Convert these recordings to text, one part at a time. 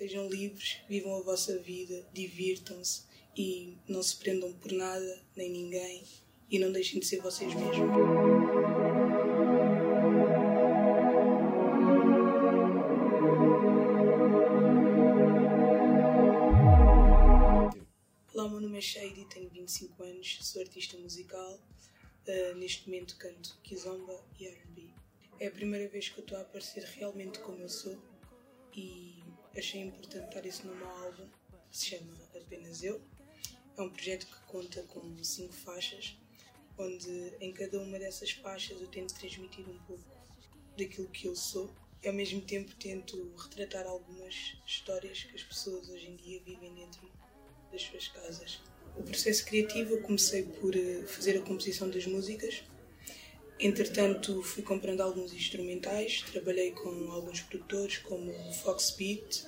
Sejam livres, vivam a vossa vida, divirtam-se e não se prendam por nada nem ninguém e não deixem de ser vocês mesmos. Olá, meu nome é Shady, tenho 25 anos, sou artista musical. Uh, neste momento canto kizomba e R&B. É a primeira vez que eu estou a aparecer realmente como eu sou e achei importante dar isso no meu álbum, que se chama Apenas Eu. É um projeto que conta com cinco faixas, onde em cada uma dessas faixas eu tento transmitir um pouco daquilo que eu sou e ao mesmo tempo tento retratar algumas histórias que as pessoas hoje em dia vivem dentro das suas casas. O processo criativo eu comecei por eh, fazer a composição das músicas. Entretanto, fui comprando alguns instrumentais, trabalhei com alguns produtores como Fox Beat,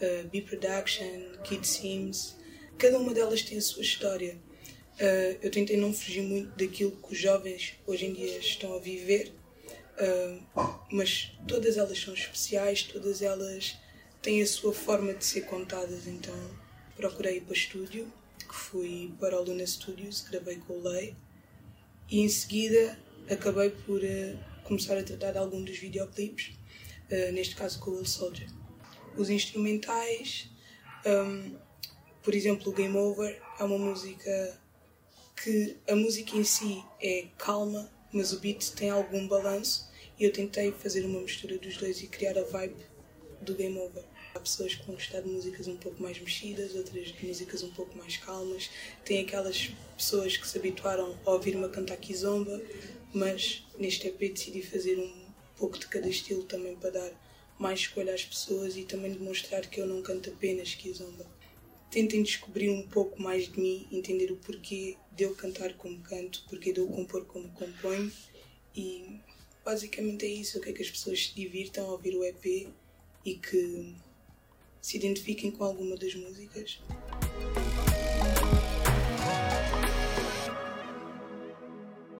uh, B Production, Kid Sims. Cada uma delas tem a sua história. Uh, eu tentei não fugir muito daquilo que os jovens hoje em dia estão a viver, uh, mas todas elas são especiais, todas elas têm a sua forma de ser contadas, então procurei para estúdio, que fui para o Luna Studios, gravei com o Lei e em seguida acabei por uh, começar a tratar de algum dos videoclipes, uh, neste caso com o Will Soldier. Os instrumentais, um, por exemplo, o Game Over é uma música que a música em si é calma, mas o beat tem algum balanço e eu tentei fazer uma mistura dos dois e criar a vibe do Game Over. Há pessoas que vão gostar de músicas um pouco mais mexidas, outras de músicas um pouco mais calmas. Tem aquelas pessoas que se habituaram a ouvir-me a cantar kizomba, mas neste EP decidi fazer um pouco de cada estilo também para dar mais escolha às pessoas e também demonstrar que eu não canto apenas kizomba. Tentem descobrir um pouco mais de mim, entender o porquê de eu cantar como canto, porquê de eu compor como componho e basicamente é isso, eu quero que as pessoas se divirtam ao ouvir o EP e que se identifiquem com alguma das músicas.